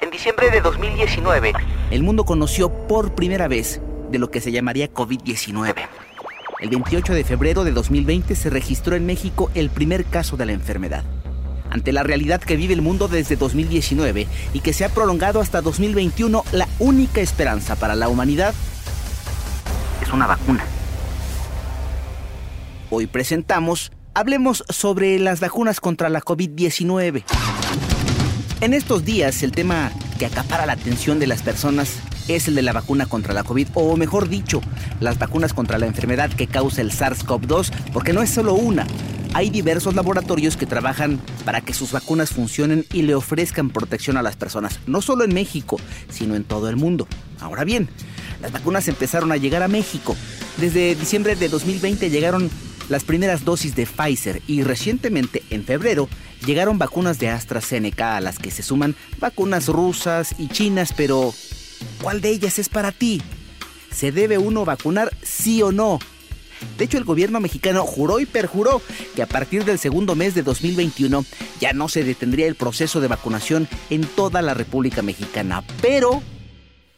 En diciembre de 2019, el mundo conoció por primera vez de lo que se llamaría COVID-19. El 28 de febrero de 2020 se registró en México el primer caso de la enfermedad. Ante la realidad que vive el mundo desde 2019 y que se ha prolongado hasta 2021, la única esperanza para la humanidad es una vacuna. Hoy presentamos Hablemos sobre las vacunas contra la COVID-19. En estos días el tema que acapara la atención de las personas es el de la vacuna contra la COVID, o mejor dicho, las vacunas contra la enfermedad que causa el SARS-CoV-2, porque no es solo una. Hay diversos laboratorios que trabajan para que sus vacunas funcionen y le ofrezcan protección a las personas, no solo en México, sino en todo el mundo. Ahora bien, las vacunas empezaron a llegar a México. Desde diciembre de 2020 llegaron las primeras dosis de Pfizer y recientemente, en febrero, llegaron vacunas de AstraZeneca a las que se suman vacunas rusas y chinas, pero ¿cuál de ellas es para ti? ¿Se debe uno vacunar sí o no? De hecho, el gobierno mexicano juró y perjuró que a partir del segundo mes de 2021 ya no se detendría el proceso de vacunación en toda la República Mexicana. Pero,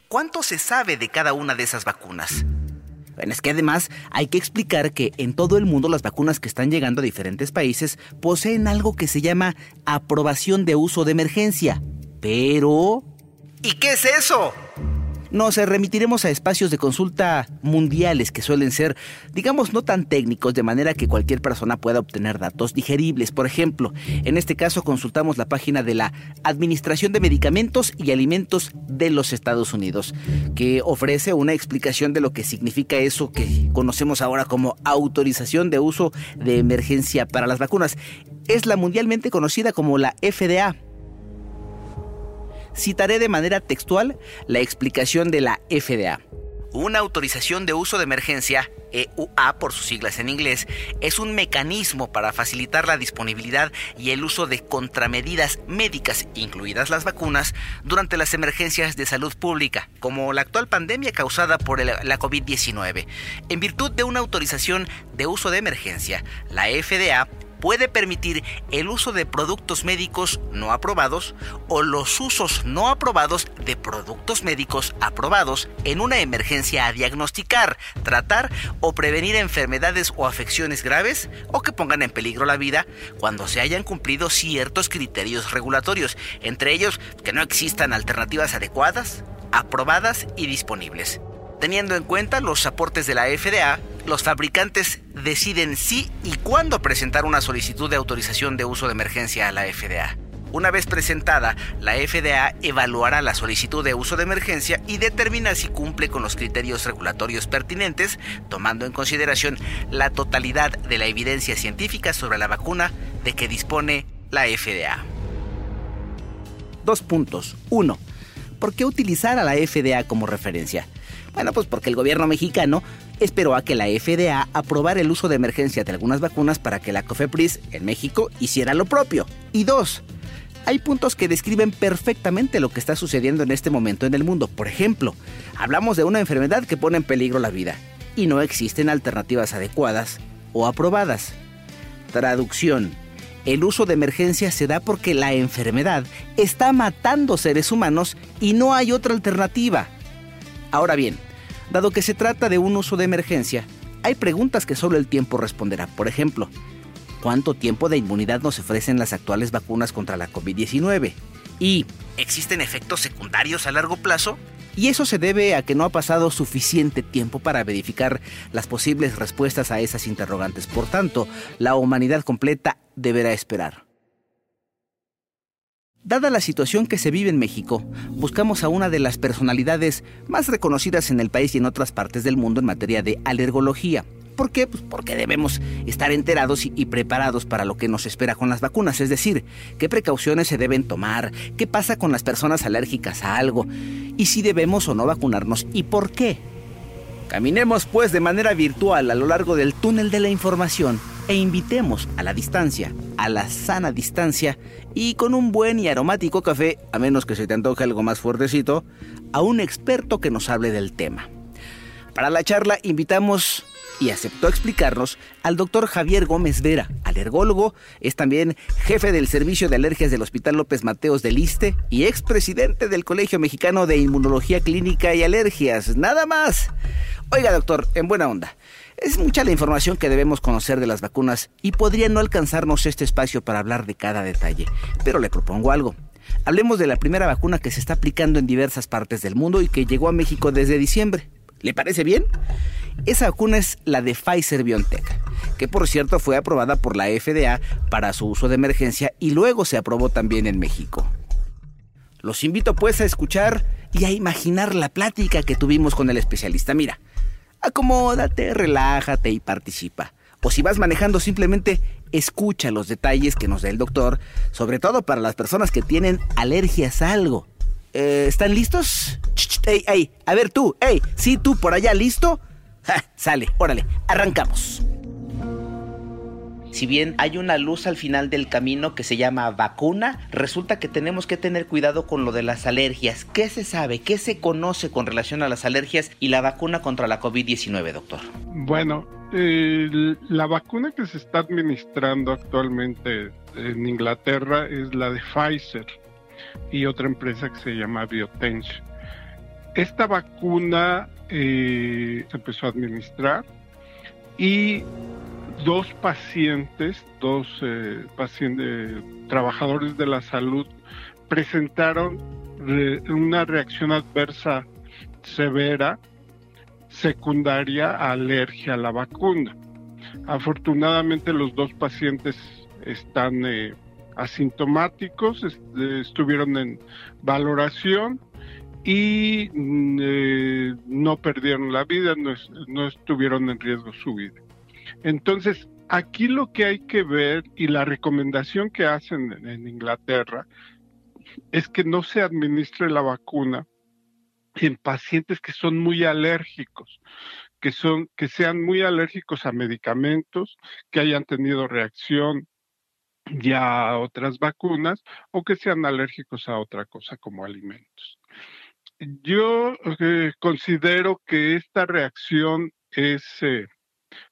¿cuánto se sabe de cada una de esas vacunas? Bueno, es que además hay que explicar que en todo el mundo las vacunas que están llegando a diferentes países poseen algo que se llama aprobación de uso de emergencia. Pero... ¿Y qué es eso? Nos remitiremos a espacios de consulta mundiales que suelen ser, digamos, no tan técnicos, de manera que cualquier persona pueda obtener datos digeribles. Por ejemplo, en este caso consultamos la página de la Administración de Medicamentos y Alimentos de los Estados Unidos, que ofrece una explicación de lo que significa eso que conocemos ahora como autorización de uso de emergencia para las vacunas. Es la mundialmente conocida como la FDA citaré de manera textual la explicación de la FDA. Una autorización de uso de emergencia, EUA por sus siglas en inglés, es un mecanismo para facilitar la disponibilidad y el uso de contramedidas médicas, incluidas las vacunas, durante las emergencias de salud pública, como la actual pandemia causada por la COVID-19. En virtud de una autorización de uso de emergencia, la FDA puede permitir el uso de productos médicos no aprobados o los usos no aprobados de productos médicos aprobados en una emergencia a diagnosticar, tratar o prevenir enfermedades o afecciones graves o que pongan en peligro la vida cuando se hayan cumplido ciertos criterios regulatorios, entre ellos que no existan alternativas adecuadas, aprobadas y disponibles. Teniendo en cuenta los aportes de la FDA, los fabricantes deciden si y cuándo presentar una solicitud de autorización de uso de emergencia a la FDA. Una vez presentada, la FDA evaluará la solicitud de uso de emergencia y determina si cumple con los criterios regulatorios pertinentes, tomando en consideración la totalidad de la evidencia científica sobre la vacuna de que dispone la FDA. Dos puntos. Uno, ¿por qué utilizar a la FDA como referencia? Bueno, pues porque el gobierno mexicano esperó a que la FDA aprobara el uso de emergencia de algunas vacunas para que la COFEPRIS en México hiciera lo propio. Y dos, hay puntos que describen perfectamente lo que está sucediendo en este momento en el mundo. Por ejemplo, hablamos de una enfermedad que pone en peligro la vida y no existen alternativas adecuadas o aprobadas. Traducción. El uso de emergencia se da porque la enfermedad está matando seres humanos y no hay otra alternativa. Ahora bien, dado que se trata de un uso de emergencia, hay preguntas que solo el tiempo responderá. Por ejemplo, ¿cuánto tiempo de inmunidad nos ofrecen las actuales vacunas contra la COVID-19? ¿Y existen efectos secundarios a largo plazo? Y eso se debe a que no ha pasado suficiente tiempo para verificar las posibles respuestas a esas interrogantes. Por tanto, la humanidad completa deberá esperar. Dada la situación que se vive en México, buscamos a una de las personalidades más reconocidas en el país y en otras partes del mundo en materia de alergología. ¿Por qué? Pues porque debemos estar enterados y, y preparados para lo que nos espera con las vacunas, es decir, qué precauciones se deben tomar, qué pasa con las personas alérgicas a algo, y si debemos o no vacunarnos y por qué. Caminemos pues de manera virtual a lo largo del túnel de la información e invitemos a la distancia, a la sana distancia y con un buen y aromático café, a menos que se te antoje algo más fuertecito, a un experto que nos hable del tema. Para la charla invitamos y aceptó explicarnos al doctor Javier Gómez Vera, alergólogo, es también jefe del Servicio de Alergias del Hospital López Mateos del ISTE y expresidente del Colegio Mexicano de Inmunología Clínica y Alergias. Nada más. Oiga, doctor, en buena onda. Es mucha la información que debemos conocer de las vacunas y podría no alcanzarnos este espacio para hablar de cada detalle, pero le propongo algo. Hablemos de la primera vacuna que se está aplicando en diversas partes del mundo y que llegó a México desde diciembre. ¿Le parece bien? Esa vacuna es la de Pfizer BioNTech, que por cierto fue aprobada por la FDA para su uso de emergencia y luego se aprobó también en México. Los invito pues a escuchar y a imaginar la plática que tuvimos con el especialista. Mira, acomódate, relájate y participa. O si vas manejando, simplemente escucha los detalles que nos da el doctor, sobre todo para las personas que tienen alergias a algo. Eh, ¿Están listos? ey, ey, a ver tú, ey, sí, tú por allá, ¿listo? sale, órale, arrancamos. Si bien hay una luz al final del camino que se llama vacuna, resulta que tenemos que tener cuidado con lo de las alergias. ¿Qué se sabe? ¿Qué se conoce con relación a las alergias y la vacuna contra la COVID-19, doctor? Bueno, la vacuna que se está administrando actualmente en Inglaterra es la de Pfizer y otra empresa que se llama BioTench. Esta vacuna eh, se empezó a administrar y dos pacientes, dos eh, pacientes, trabajadores de la salud, presentaron una reacción adversa severa secundaria a alergia a la vacuna. Afortunadamente los dos pacientes están eh, asintomáticos, estuvieron en valoración y mm, eh, no perdieron la vida, no, estuvieron en riesgo su vida. Entonces, aquí lo que hay que ver y la recomendación que hacen en, Inglaterra es que no se administre la vacuna en pacientes que son muy alérgicos, que son que sean muy alérgicos a medicamentos, que hayan tenido reacción ya a otras vacunas o que sean alérgicos a otra cosa como alimentos. Yo eh, considero que esta reacción es, eh,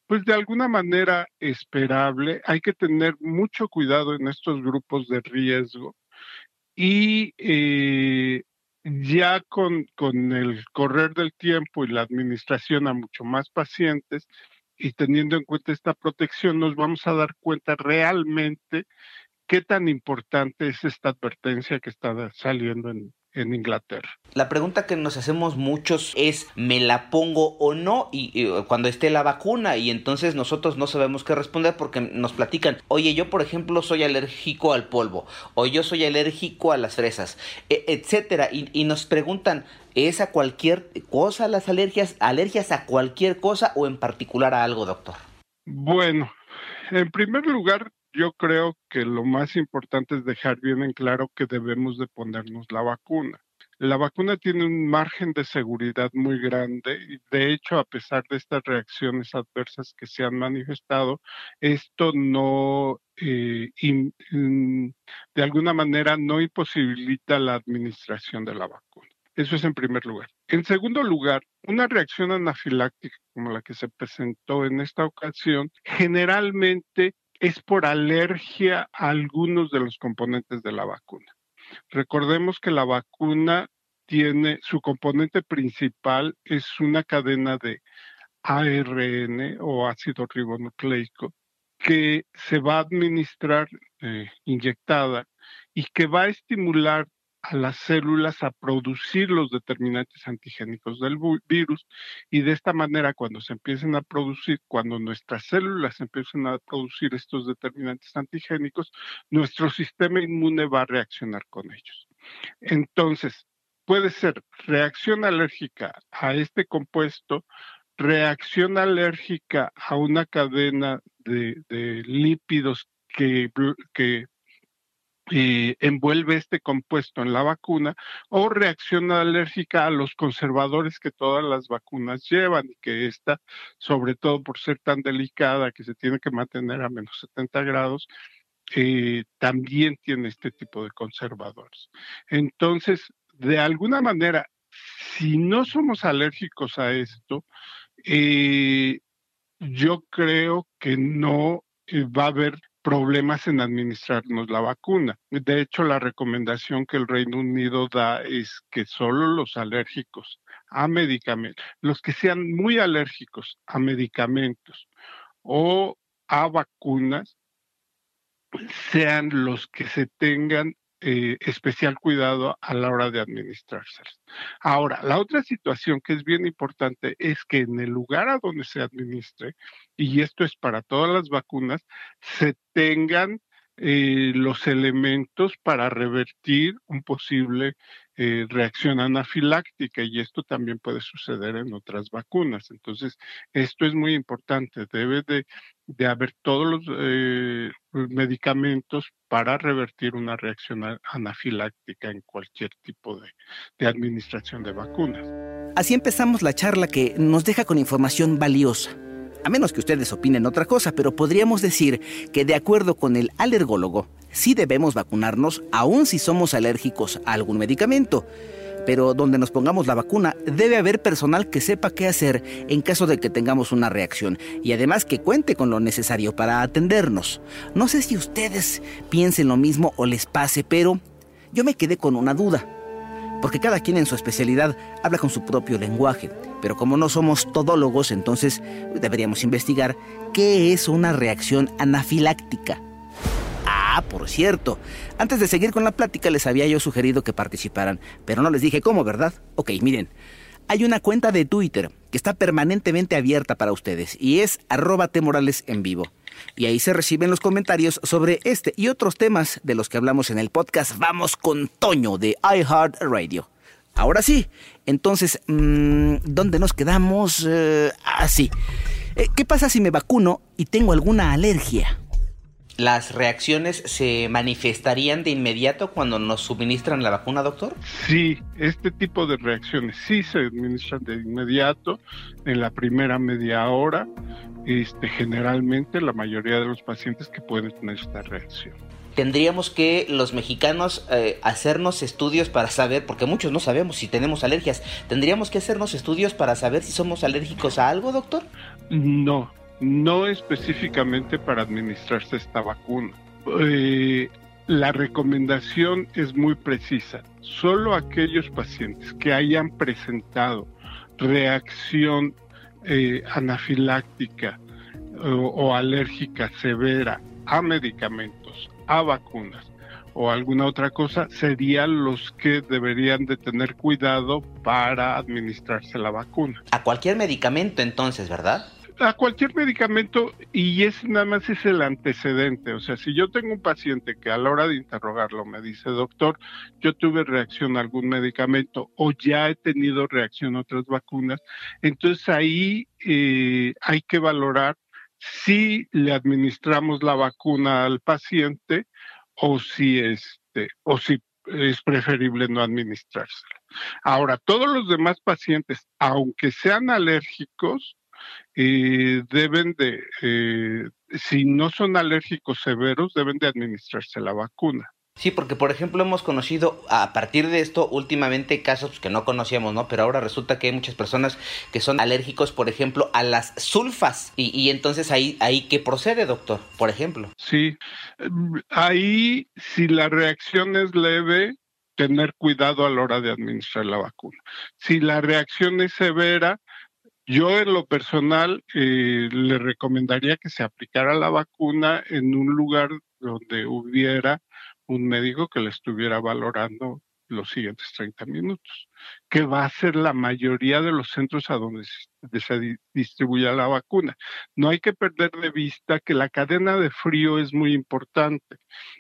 pues de alguna manera esperable. Hay que tener mucho cuidado en estos grupos de riesgo y eh, ya con, con el correr del tiempo y la administración a mucho más pacientes, y teniendo en cuenta esta protección nos vamos a dar cuenta realmente qué tan importante es esta advertencia que está saliendo en, en Inglaterra. La pregunta que nos hacemos muchos es, ¿me la pongo o no? Y, cuando esté la vacuna y entonces nosotros no sabemos qué responder porque nos platican, oye, yo por ejemplo soy alérgico al polvo o yo soy alérgico a las fresas, e, etcétera. Y, y nos preguntan, ¿es a cualquier cosa las alergias? ¿Alergias a cualquier cosa o en particular a algo, doctor? Bueno, en primer lugar, yo creo que lo más importante es dejar bien en claro que debemos de ponernos la vacuna. La vacuna tiene un margen de seguridad muy grande y de hecho, a pesar de estas reacciones adversas que se han manifestado, esto no, eh, de alguna manera, no imposibilita la administración de la vacuna. Eso es en primer lugar. En segundo lugar, una reacción anafiláctica como la que se presentó en esta ocasión generalmente es por alergia a algunos de los componentes de la vacuna. Recordemos que la vacuna tiene su componente principal es una cadena de ARN o ácido ribonucleico que se va a administrar eh, inyectada y que va a estimular a las células a producir los determinantes antigénicos del virus y de esta manera cuando se empiecen a producir, cuando nuestras células empiecen a producir estos determinantes antigénicos, nuestro sistema inmune va a reaccionar con ellos. Entonces, puede ser reacción alérgica a este compuesto reacción alérgica a una cadena de, lípidos que, que eh, envuelve este compuesto en la vacuna o reacción alérgica a los conservadores que todas las vacunas llevan y que esta, sobre todo por ser tan delicada que se tiene que mantener a menos 70 grados, eh, también tiene este tipo de conservadores. Entonces, de alguna manera, si no somos alérgicos a esto, eh, yo creo que no va a haber problemas en administrarnos la vacuna. De hecho, la recomendación que el Reino Unido da es que solo los alérgicos a medicamentos, los que sean muy alérgicos a medicamentos o a vacunas, sean los que se tengan eh, especial cuidado a la hora de administrárselas. Ahora, la otra situación que es bien importante es que en el lugar a donde se administre, y esto es para todas las vacunas, se tengan eh, los elementos para revertir un posible eh, reacción anafiláctica y esto también puede suceder en otras vacunas. Entonces, esto es muy importante. Debe de, haber todos los eh, medicamentos para revertir una reacción anafiláctica en cualquier tipo de administración de vacunas. Así empezamos la charla que nos deja con información valiosa a menos que ustedes opinen otra cosa, pero podríamos decir que de acuerdo con el alergólogo, sí debemos vacunarnos aun si somos alérgicos a algún medicamento. Pero donde nos pongamos la vacuna, debe haber personal que sepa qué hacer en caso de que tengamos una reacción y además que cuente con lo necesario para atendernos. No sé si ustedes piensen lo mismo o les pase, pero yo me quedé con una duda porque cada quien en su especialidad habla con su propio lenguaje. Pero como no somos todólogos, entonces deberíamos investigar qué es una reacción anafiláctica. Ah, por cierto, antes de seguir con la plática les había yo sugerido que participaran, pero no les dije cómo, ¿verdad? Ok, miren, hay una cuenta de Twitter que está permanentemente abierta para ustedes y es arroba en vivo. Y ahí se reciben los comentarios sobre este y otros temas de los que hablamos en el podcast Vamos con Toño de iHeartRadio. Ahora sí, entonces, mm, ¿dónde nos quedamos? Eh, así. Eh, ¿Qué pasa si me vacuno y tengo alguna alergia? ¿Las reacciones se manifestarían de inmediato cuando nos suministran la vacuna, doctor? Sí, este tipo de reacciones sí se administran de inmediato en la primera media hora. Este, generalmente la mayoría de los pacientes que pueden tener esta reacción. Tendríamos que los mexicanos eh, hacernos estudios para saber, porque muchos no sabemos si tenemos alergias, ¿tendríamos que hacernos estudios para saber si somos alérgicos a algo, doctor? No, no específicamente para administrarse esta vacuna. Eh, la recomendación es muy precisa. Solo aquellos pacientes que hayan presentado reacción eh, anafiláctica o alérgica severa a medicamentos, a vacunas o alguna otra cosa, serían los que deberían de tener cuidado para administrarse la vacuna. A cualquier medicamento entonces, ¿verdad? a cualquier medicamento y ese nada más es el antecedente. O sea, si yo tengo un paciente que a la hora de interrogarlo me dice, doctor, yo tuve reacción a algún medicamento o ya he tenido reacción a otras vacunas, entonces ahí eh, hay que valorar si le administramos la vacuna al paciente o si este, o si es preferible no administrársela. Ahora, todos los demás pacientes, aunque sean alérgicos, eh, deben de, eh, si no son alérgicos severos, deben de administrarse la vacuna. Sí, porque por ejemplo hemos conocido a partir de esto últimamente casos que no conocíamos, ¿no? Pero ahora resulta que hay muchas personas que son alérgicos, por ejemplo, a las sulfas. Y, entonces ahí, ahí qué procede, doctor, por ejemplo. Sí, ahí si la reacción es leve, tener cuidado a la hora de administrar la vacuna. Si la reacción es severa, yo en lo personal eh, le recomendaría que se aplicara la vacuna en un lugar donde hubiera un médico que le estuviera valorando los siguientes 30 minutos. Que va a ser la mayoría de los centros a donde se distribuya la vacuna. No hay que perder de vista que la cadena de frío es muy importante.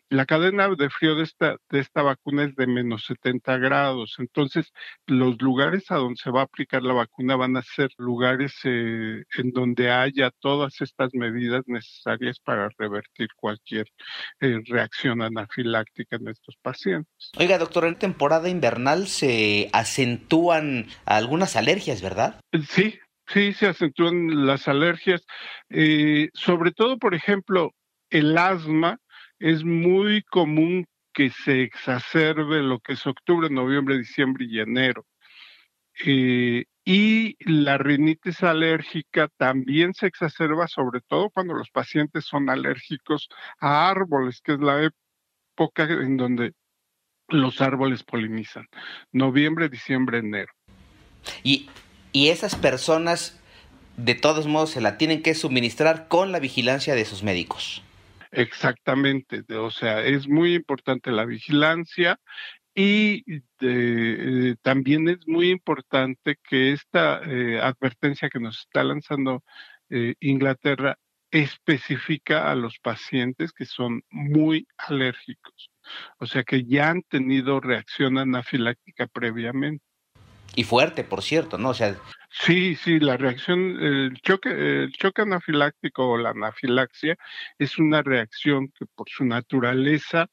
La cadena de frío de esta, de esta vacuna es de menos 70 grados. Entonces, los lugares a donde se va a aplicar la vacuna van a ser lugares eh, en donde haya todas estas medidas necesarias para revertir cualquier eh, reacción anafiláctica en estos pacientes. Oiga, doctor, en temporada invernal se acentúan algunas alergias, ¿verdad? Sí, Sí, se acentúan las alergias. Eh, sobre todo, por ejemplo, el asma es muy común que se exacerbe lo que es octubre, noviembre, diciembre y enero. Eh, y la rinitis alérgica también se exacerba, sobre todo cuando los pacientes son alérgicos a árboles, que es la época en donde los árboles polinizan. Noviembre, diciembre, enero. Y y esas personas de todos modos se la tienen que suministrar con la vigilancia de sus médicos. Exactamente, o sea, es muy importante la vigilancia y eh, también es muy importante que esta eh, advertencia que nos está lanzando eh, Inglaterra especifica a los pacientes que son muy alérgicos, o sea, que ya han tenido reacción anafiláctica previamente. Y fuerte, por cierto, ¿no? O sea, Sí, sí, la reacción, el choque, el choque anafiláctico o la anafilaxia es una reacción que por su naturaleza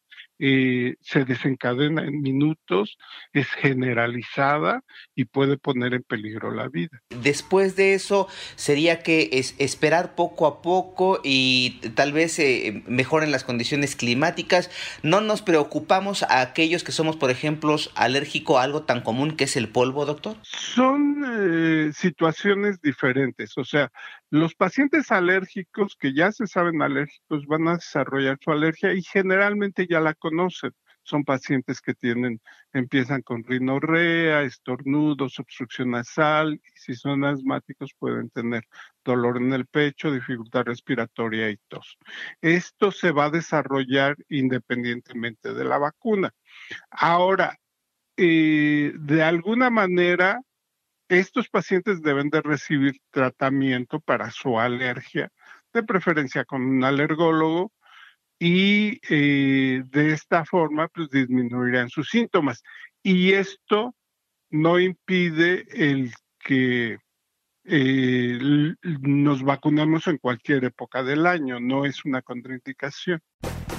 eh, se desencadena en minutos, es generalizada y puede poner en peligro la vida. Después de eso, sería que es esperar poco a poco y tal vez eh, mejoren las condiciones climáticas. No nos preocupamos a aquellos que somos, por ejemplo, alérgico a algo tan común que es el polvo, doctor. Son eh, situaciones diferentes, o sea, los pacientes alérgicos que ya se saben alérgicos van a desarrollar su alergia y generalmente ya la conocen. Son pacientes que tienen, empiezan con rinorrea, estornudos, obstrucción nasal, y si son asmáticos pueden tener dolor en el pecho, dificultad respiratoria y tos. Esto se va a desarrollar independientemente de la vacuna. Ahora, eh, de alguna manera, estos pacientes deben de recibir tratamiento para su alergia, de preferencia con un alergólogo, y eh, de esta forma pues disminuirán sus síntomas. Y esto no impide el que eh, nos vacunemos en cualquier época del año, no es una contraindicación.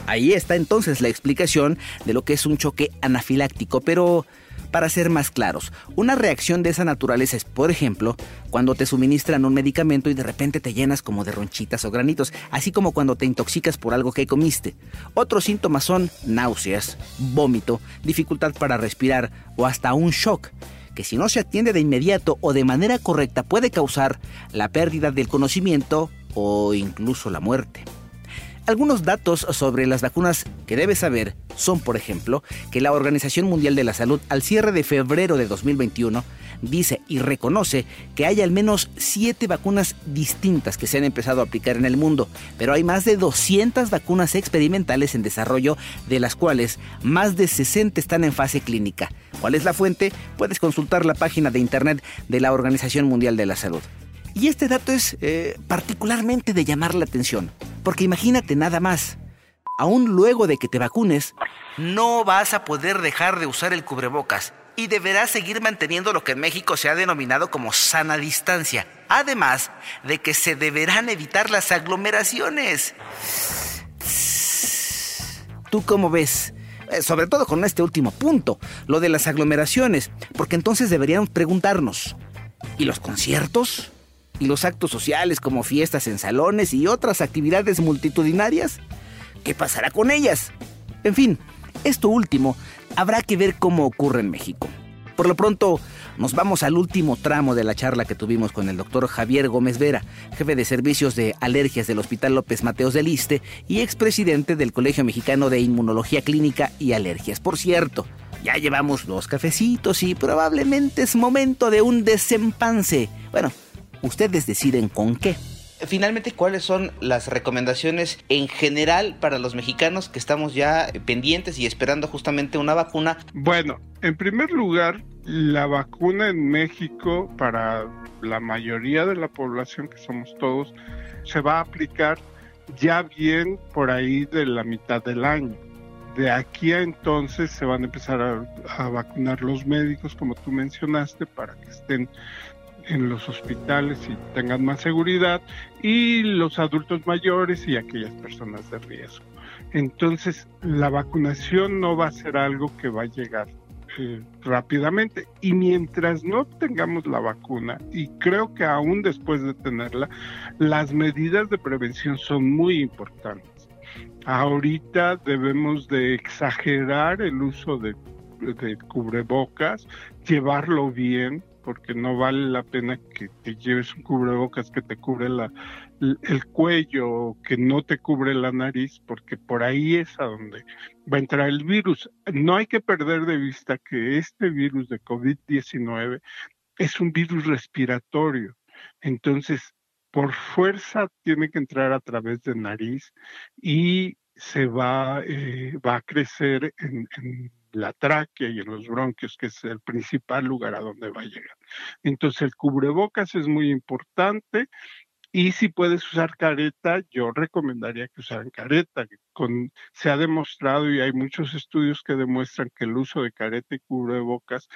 Ahí está entonces la explicación de lo que es un choque anafiláctico, pero para ser más claros, una reacción de esa naturaleza es, por ejemplo, cuando te suministran un medicamento y de repente te llenas como de ronchitas o granitos, así como cuando te intoxicas por algo que comiste. Otros síntomas son náuseas, vómito, dificultad para respirar o hasta un shock que si no se atiende de inmediato o de manera correcta puede causar la pérdida del conocimiento o incluso la muerte. Algunos datos sobre las vacunas que debes saber son, por ejemplo, que la Organización Mundial de la Salud al cierre de febrero de 2021 dice y reconoce que hay al menos 7 vacunas distintas que se han empezado a aplicar en el mundo, pero hay más de 200 vacunas experimentales en desarrollo, de las cuales más de 60 están en fase clínica. ¿Cuál es la fuente? Puedes consultar la página de internet de la Organización Mundial de la Salud. Y este dato es eh, particularmente de llamar la atención, porque imagínate nada más, aún luego de que te vacunes, no vas a poder dejar de usar el cubrebocas y deberás seguir manteniendo lo que en México se ha denominado como sana distancia, además de que se deberán evitar las aglomeraciones. ¿Tú cómo ves? Eh, sobre todo con este último punto, lo de las aglomeraciones, porque entonces deberíamos preguntarnos, ¿y los conciertos? Y los actos sociales como fiestas en salones y otras actividades multitudinarias? ¿Qué pasará con ellas? En fin, esto último habrá que ver cómo ocurre en México. Por lo pronto, nos vamos al último tramo de la charla que tuvimos con el doctor Javier Gómez Vera, jefe de servicios de alergias del Hospital López Mateos del Liste y expresidente del Colegio Mexicano de Inmunología Clínica y Alergias. Por cierto, ya llevamos dos cafecitos y probablemente es momento de un desempance. Bueno, Ustedes deciden con qué. Finalmente, ¿cuáles son las recomendaciones en general para los mexicanos que estamos ya pendientes y esperando justamente una vacuna? Bueno, en primer lugar, La vacuna en México para la mayoría de la población que somos todos se va a aplicar ya bien por ahí de la mitad del año. De aquí a entonces se van a empezar a, vacunar los médicos, como tú mencionaste, para que estén en los hospitales y tengan más seguridad, y los adultos mayores y aquellas personas de riesgo. Entonces, la vacunación no va a ser algo que va a llegar eh, rápidamente. Y mientras no tengamos la vacuna, y creo que aún después de tenerla, las medidas de prevención son muy importantes. Ahorita debemos de exagerar el uso de, de cubrebocas, llevarlo bien, porque no vale la pena que te lleves un cubrebocas que te cubre el cuello, que no te cubre la nariz, porque por ahí es a donde va a entrar el virus. No hay que perder de vista que este virus de COVID-19 es un virus respiratorio. Entonces, por fuerza tiene que entrar a través de nariz y se va, eh, va a crecer en, en la tráquea y en los bronquios, que es el principal lugar a donde va a llegar. Entonces el cubrebocas es muy importante y si puedes usar careta, yo recomendaría que usaran careta. Con, se ha demostrado y hay muchos estudios que demuestran que el uso de careta y cubrebocas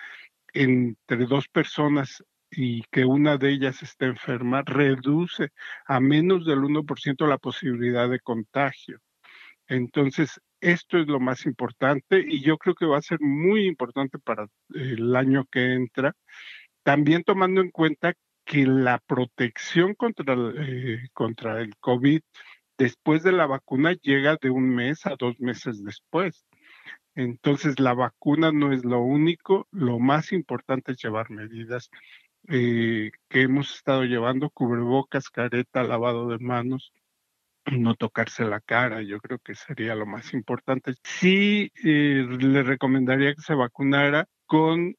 entre dos personas y que una de ellas esté enferma reduce a menos del 1% la posibilidad de contagio. Entonces, esto es lo más importante y yo creo que va a ser muy importante para el año que entra, también tomando en cuenta que la protección contra, eh, contra el COVID después de la vacuna llega de un mes a dos meses después. Entonces, la vacuna no es lo único, lo más importante es llevar medidas eh, que hemos estado llevando, cubrebocas, careta, lavado de manos, no tocarse la cara, yo creo que sería lo más importante. Sí, eh, le recomendaría que se vacunara con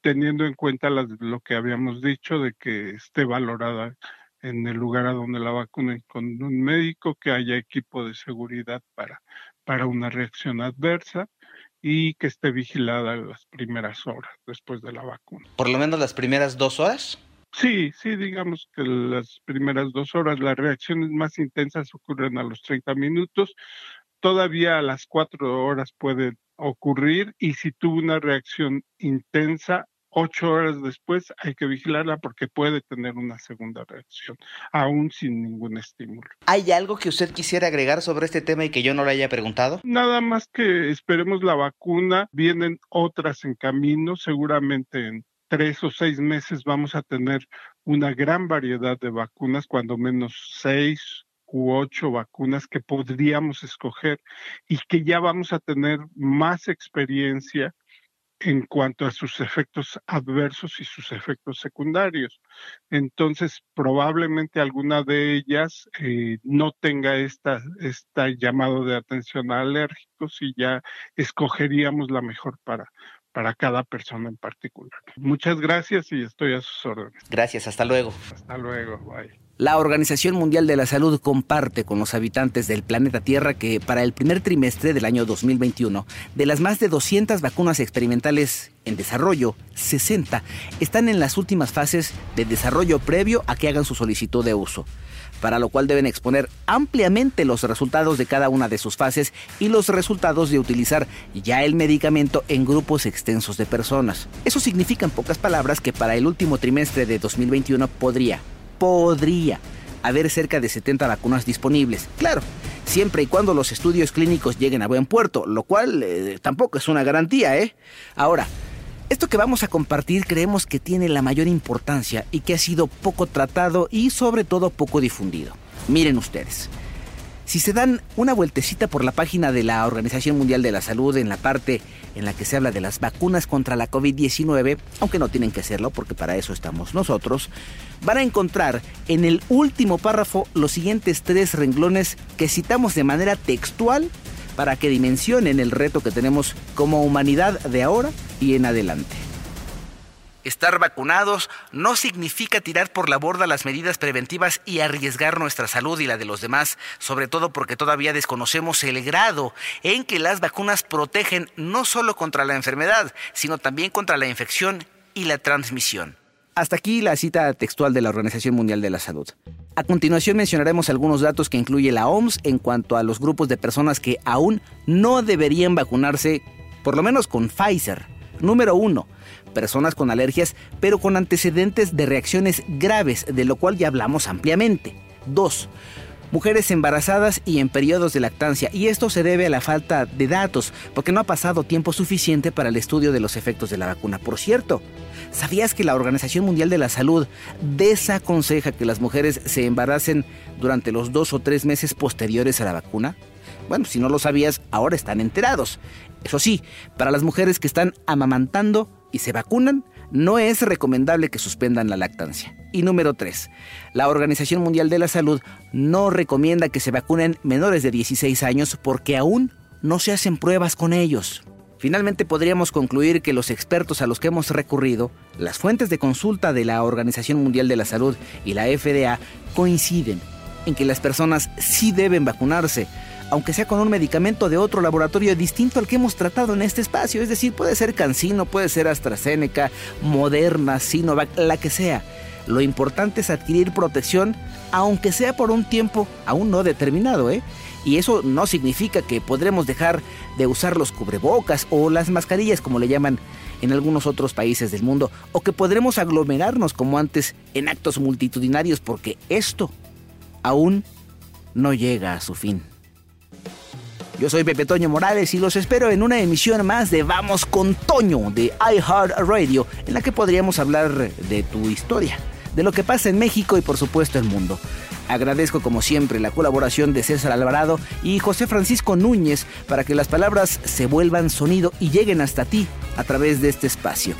teniendo en cuenta lo que habíamos dicho de que esté valorada en el lugar a donde la vacunen con un médico, que haya equipo de seguridad para, para una reacción adversa y que esté vigilada las primeras horas después de la vacuna. ¿Por lo menos las primeras dos horas? Sí, sí, digamos que las primeras dos horas, las reacciones más intensas ocurren a los 30 minutos, todavía a las cuatro horas puede ocurrir y si tuvo una reacción intensa, ocho horas después hay que vigilarla porque puede tener una segunda reacción, aún sin ningún estímulo. ¿Hay algo que usted quisiera agregar sobre este tema y que yo no le haya preguntado? Nada más que esperemos la vacuna, vienen otras en camino, seguramente en tres o seis meses vamos a tener una gran variedad de vacunas, cuando menos seis u ocho vacunas que podríamos escoger y que ya vamos a tener más experiencia en cuanto a sus efectos adversos y sus efectos secundarios. Entonces, probablemente alguna de ellas eh, no tenga esta, esta llamado de atención a alérgicos y ya escogeríamos la mejor para, para cada persona en particular. Muchas gracias y estoy a sus órdenes. Gracias, hasta luego. Hasta luego, bye. La Organización Mundial de la Salud comparte con los habitantes del planeta Tierra que para el primer trimestre del año 2021, de las más de 200 vacunas experimentales en desarrollo, 60 están en las últimas fases de desarrollo previo a que hagan su solicitud de uso para lo cual deben exponer ampliamente los resultados de cada una de sus fases y los resultados de utilizar ya el medicamento en grupos extensos de personas. Eso significa en pocas palabras que para el último trimestre de 2021 podría, podría haber cerca de 70 vacunas disponibles. Claro, siempre y cuando los estudios clínicos lleguen a buen puerto, lo cual eh, tampoco es una garantía, ¿eh? Ahora, esto que vamos a compartir creemos que tiene la mayor importancia y que ha sido poco tratado y sobre todo poco difundido. Miren ustedes. Si se dan una vueltecita por la página de la Organización Mundial de la Salud en la parte en la que se habla de las vacunas contra la COVID-19, aunque no tienen que hacerlo porque para eso estamos nosotros, van a encontrar en el último párrafo los siguientes tres renglones que citamos de manera textual para que dimensionen el reto que tenemos como humanidad de ahora y en adelante. Estar vacunados no significa tirar por la borda las medidas preventivas y arriesgar nuestra salud y la de los demás, sobre todo porque todavía desconocemos el grado en que las vacunas protegen no solo contra la enfermedad, sino también contra la infección y la transmisión. Hasta aquí la cita textual de la Organización Mundial de la Salud. A continuación mencionaremos algunos datos que incluye la OMS en cuanto a los grupos de personas que aún no deberían vacunarse, por lo menos con Pfizer. Número 1. Personas con alergias, pero con antecedentes de reacciones graves, de lo cual ya hablamos ampliamente. 2 mujeres embarazadas y en periodos de lactancia, y esto se debe a la falta de datos, porque no ha pasado tiempo suficiente para el estudio de los efectos de la vacuna. Por cierto, ¿sabías que la Organización Mundial de la Salud desaconseja que las mujeres se embaracen durante los dos o tres meses posteriores a la vacuna? Bueno, si no lo sabías, ahora están enterados. Eso sí, para las mujeres que están amamantando y se vacunan, no es recomendable que suspendan la lactancia. Y número 3. La Organización Mundial de la Salud no recomienda que se vacunen menores de 16 años porque aún no se hacen pruebas con ellos. Finalmente podríamos concluir que los expertos a los que hemos recurrido, las fuentes de consulta de la Organización Mundial de la Salud y la FDA coinciden en que las personas sí deben vacunarse, aunque sea con un medicamento de otro laboratorio distinto al que hemos tratado en este espacio. Es decir, puede ser Cancino, puede ser AstraZeneca, Moderna, Sinovac, la que sea. Lo importante es adquirir protección, aunque sea por un tiempo aún no determinado, ¿eh? Y eso no significa que podremos dejar de usar los cubrebocas o las mascarillas, como le llaman en algunos otros países del mundo, o que podremos aglomerarnos como antes en actos multitudinarios, porque esto aún no llega a su fin. Yo soy Pepe Toño Morales y los espero en una emisión más de Vamos con Toño de iHeartRadio, en la que podríamos hablar de tu historia, de lo que pasa en México y por supuesto el mundo. Agradezco como siempre la colaboración de César Alvarado y José Francisco Núñez para que las palabras se vuelvan sonido y lleguen hasta ti a través de este espacio.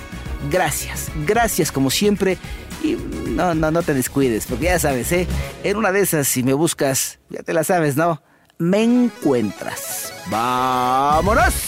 Gracias, gracias como siempre y no, no, no te descuides, porque ya sabes, ¿eh? En una de esas, si me buscas, ya te la sabes, ¿no? me encuentras. ¡Vámonos!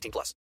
18 plus.